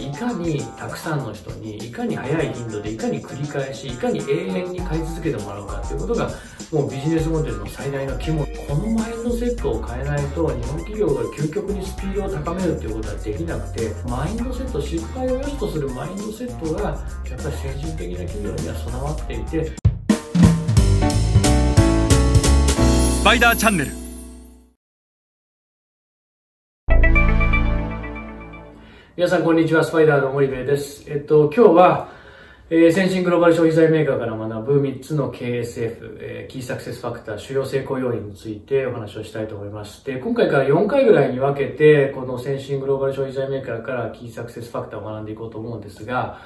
いかにたくさんの人にいかに早い頻度でいかに繰り返しいかに永遠に買い続けてもらうかっていうことがもうビジネスモデルの最大の肝。このマインドセットを変えないと日本企業が究極にスピードを高めるっていうことはできなくてマインドセット失敗を良しとするマインドセットがやっぱり先進的な企業には備わっていて。スパイダーチャンネル。皆さんこんにちは、スパイダーの森部です。えっと、今日は、えー、先進グローバル消費財メーカーから学ぶ3つの KSF、えー、キーサクセスファクター、主要成功要因についてお話をしたいと思います。で、今回から4回ぐらいに分けて、この先進グローバル消費財メーカーからキーサクセスファクターを学んでいこうと思うんですが、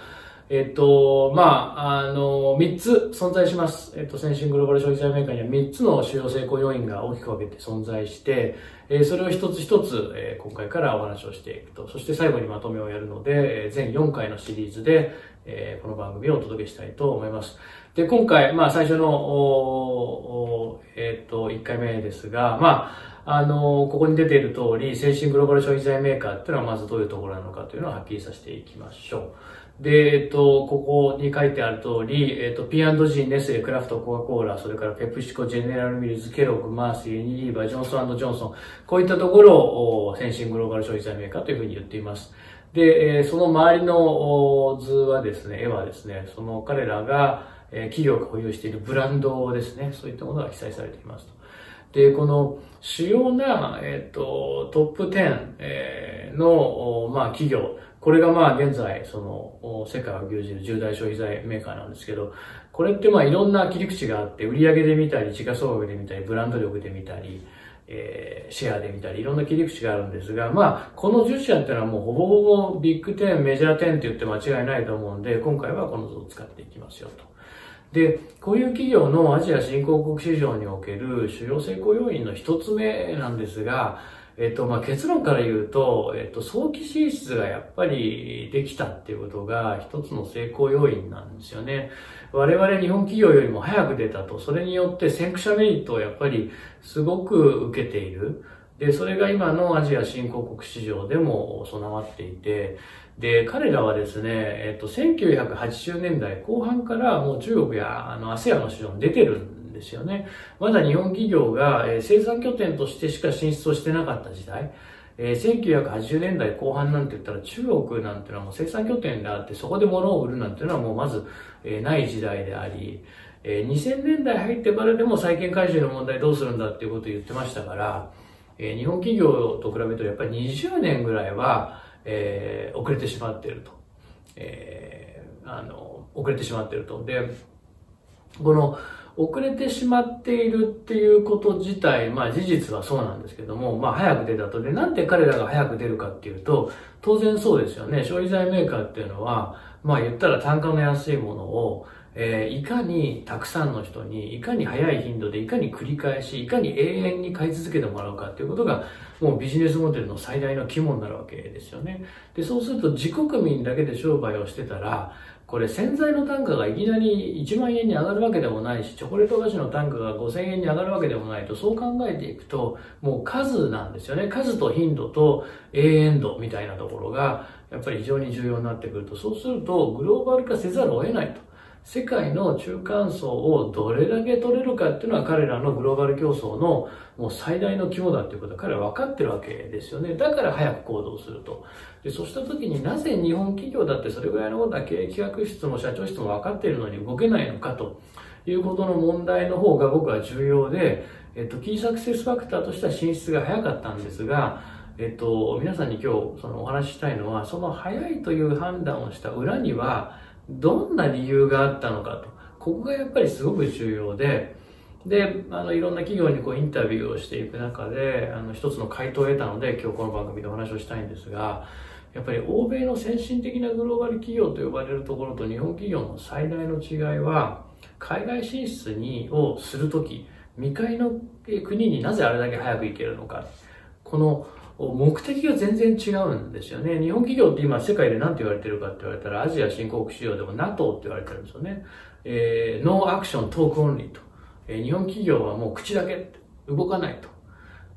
えっと、まあ、あの、3つ存在します。えっと、先進グローバル消費財メーカーには3つの主要成功要因が大きく分けて存在して、えー、それを一つ一つ、えー、今回からお話をしていくと。そして最後にまとめをやるので、えー、全4回のシリーズで、えー、この番組をお届けしたいと思います。で、今回、まあ、最初の、おえっ、と、1回目ですが、まあ、あの、ここに出ている通り、先進グローバル消費財メーカーっていうのはまずどういうところなのかというのをはっきりさせていきましょう。で、えっと、ここに書いてある通り、えっと、P&G、ネスレ、クラフト、コカ・コーラ、それからペプシコ、ジェネラルミルズ、ケロッグ、マース、ユニリーバー、ジョンソンジョンソン、こういったところを先進グローバル消費財メーカーというふうに言っています。で、その周りの図はですね、絵はですね、その彼らが、企業が保有しているブランドですね、そういったものが記載されていますと。で、この主要な、えっ、と、トップ10、えの、まあ、企業、これがまあ現在、その、世界を牛耳る重大消費財メーカーなんですけど、これってまあいろんな切り口があって、売上で見たり、時価総額で見たり、ブランド力で見たり、えー、シェアで見たり、いろんな切り口があるんですが、まあ、この10社っていうのはもうほぼほぼビッグ10、メジャー10って言って間違いないと思うんで、今回はこの図を使っていきますよと。で、こういう企業のアジア新興国市場における主要成功要因の一つ目なんですが、えっと、まあ、結論から言うと、えっと、早期進出がやっぱりできたっていうことが一つの成功要因なんですよね。我々日本企業よりも早く出たと、それによって先駆者メリットをやっぱりすごく受けている。で、それが今のアジア新興国市場でも備わっていて、で、彼らはですね、えっと、1980年代後半からもう中国やあの ASEAN の市場に出てるんですよね。まだ日本企業が、え生産拠点としてしか進出をしてなかった時代、え、1980年代後半なんて言ったら中国なんていうのはもう生産拠点であってそこで物を売るなんていうのはもうまず、え、ない時代であり、え、2000年代入ってからでも債権回収の問題どうするんだっていうことを言ってましたから、え、日本企業と比べるとやっぱり20年ぐらいは、えー、遅れてしまっていると。えー、あの、遅れてしまっていると。で、この、遅れてしまっているっていうこと自体、まあ事実はそうなんですけども、まあ早く出たと。で、なんで彼らが早く出るかっていうと、当然そうですよね。消費財メーカーっていうのは、まあ言ったら単価の安いものを、えー、いかにたくさんの人に、いかに早い頻度で、いかに繰り返し、いかに永遠に買い続けてもらうかっていうことが、もうビジネスモデルの最大の肝になるわけですよね。で、そうすると自国民だけで商売をしてたら、これ洗剤の単価がいきなり1万円に上がるわけでもないし、チョコレート菓子の単価が5000円に上がるわけでもないと、そう考えていくと、もう数なんですよね。数と頻度と永遠度みたいなところが、やっぱり非常に重要になってくると、そうするとグローバル化せざるを得ないと。世界の中間層をどれだけ取れるかっていうのは彼らのグローバル競争のもう最大の肝だっていうことは彼は分かってるわけですよね。だから早く行動すると。で、そうした時になぜ日本企業だってそれぐらいのことは経営企画室も社長室も分かっているのに動けないのかということの問題の方が僕は重要で、えっと、キーサクセスファクターとしては進出が早かったんですが、えっと、皆さんに今日そのお話ししたいのは、その早いという判断をした裏には、どんな理由があったのかと。ここがやっぱりすごく重要で、で、あの、いろんな企業にこうインタビューをしていく中で、あの、一つの回答を得たので、今日この番組でお話をしたいんですが、やっぱり欧米の先進的なグローバル企業と呼ばれるところと日本企業の最大の違いは、海外進出にをするとき、未開の国になぜあれだけ早く行けるのか。この目的が全然違うんですよね。日本企業って今世界で何て言われてるかって言われたらアジア新興国市場でも NATO って言われてるんですよね。えー、 No Action Talk Only と。えー、日本企業はもう口だけ動かないと。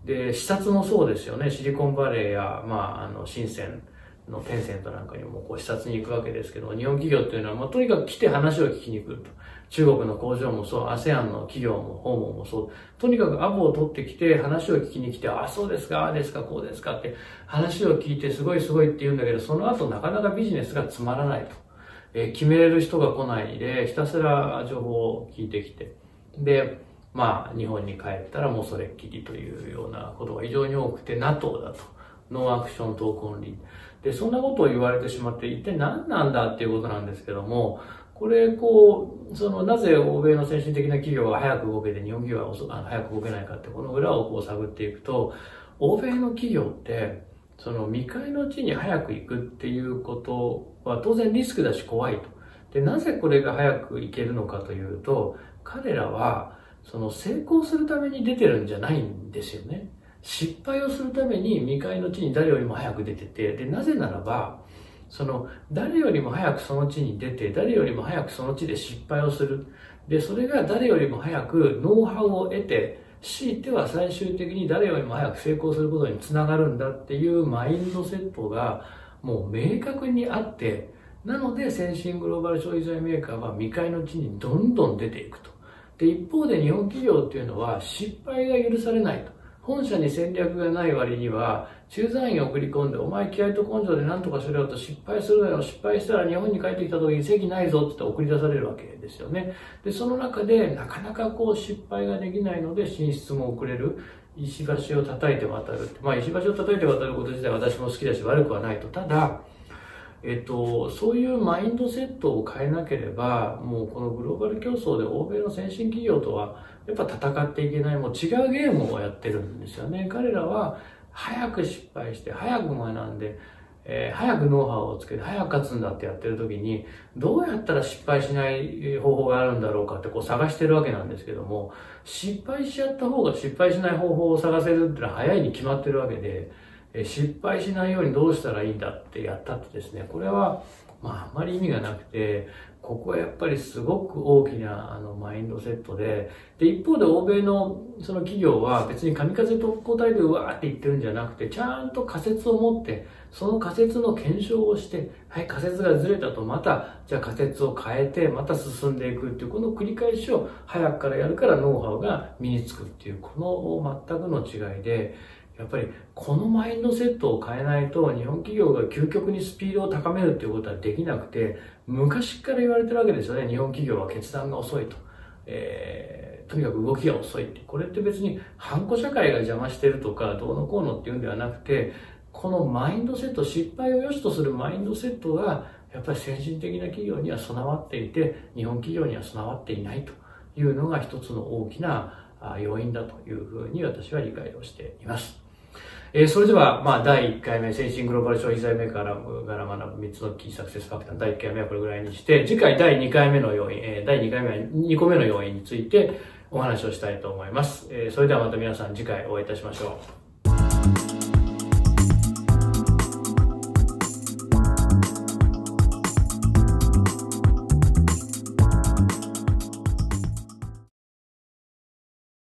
で、視察もそうですよね。シリコンバレーや、まあ、あの、深センのテンセントなんかにもこう視察に行くわけですけど、日本企業っていうのは、まあ、とにかく来て話を聞きに来ると。中国の工場もそう、ASEAN の企業も訪問もそう。とにかくアポを取ってきて話を聞きに来て、あ、そうですか、ああですか、こうですかって話を聞いてすごいすごいって言うんだけど、その後なかなかビジネスがつまらないと。えー、決めれる人が来ないで、ひたすら情報を聞いてきて。で、まあ、日本に帰ったらもうそれっきりというようなことが非常に多くて、NATO だと。 No Action Talk Only。で、そんなことを言われてしまって、一体何なんだっていうことなんですけども、これ、こう、その、なぜ欧米の先進的な企業が早く動けて、日本企業は遅あ早く動けないかって、この裏をこう探っていくと、欧米の企業って、その未開の地に早く行くっていうことは当然リスクだし怖いと。で、なぜこれが早く行けるのかというと、彼らは、その成功するために出てるんじゃないんですよね。失敗をするために未開の地に誰よりも早く出てて、で、なぜならば、その、誰よりも早くその地に出て、誰よりも早くその地で失敗をする。で、それが誰よりも早くノウハウを得て、強いては最終的に誰よりも早く成功することにつながるんだっていうマインドセットがもう明確にあって、なので先進グローバル消費財メーカーは未開の地にどんどん出ていくと。で、一方で日本企業っていうのは失敗が許されないと。本社に戦略がない割には、駐在員を送り込んで、お前気合と根性で何とかしろよと失敗するのよ。失敗したら日本に帰ってきた時に席ないぞって言って送り出されるわけですよね。で、その中でなかなかこう失敗ができないので進出も遅れる。石橋を叩いて渡る。まあ石橋を叩いて渡ること自体私も好きだし悪くはないと。ただ、えっと、そういうマインドセットを変えなければ、もうこのグローバル競争で欧米の先進企業とはやっぱ戦っていけない、もう違うゲームをやってるんですよね。彼らは早く失敗して、早く学んで、えー、早くノウハウをつけて、早く勝つんだってやってる時に、どうやったら失敗しない方法があるんだろうかってこう探してるわけなんですけども、失敗しちゃった方が失敗しない方法を探せるってのは早いに決まってるわけで、失敗しないようにどうしたらいいんだってやったってですね、これは、まあ、あまり意味がなくて、ここはやっぱりすごく大きなあのマインドセットで、で、一方で欧米のその企業は別に神風特攻隊でうわーって言ってるんじゃなくて、ちゃんと仮説を持って、その仮説の検証をして、はい、仮説がずれたとまた、じゃあ仮説を変えて、また進んでいくっていう、この繰り返しを早くからやるからノウハウが身につくっていう、この全くの違いで、やっぱりこのマインドセットを変えないと日本企業が究極にスピードを高めるっていうことはできなくて昔から言われてるわけですよね日本企業は決断が遅いと、えー、とにかく動きが遅いってこれって別にハンコ社会が邪魔してるとかどうのこうのっていうんではなくてこのマインドセット失敗を良しとするマインドセットがやっぱり先進的な企業には備わっていて日本企業には備わっていないというのが一つの大きな要因だというふうに私は理解をしています。えー、それでは、まあ、第1回目、先進グローバル消費財メーカーから学ぶ3つのキーサクセスファクター、第1回目はこれぐらいにして、次回第2回目の要因、えー、第2回目は2個目の要因についてお話をしたいと思います。えー、それではまた皆さん次回お会いいたしましょう。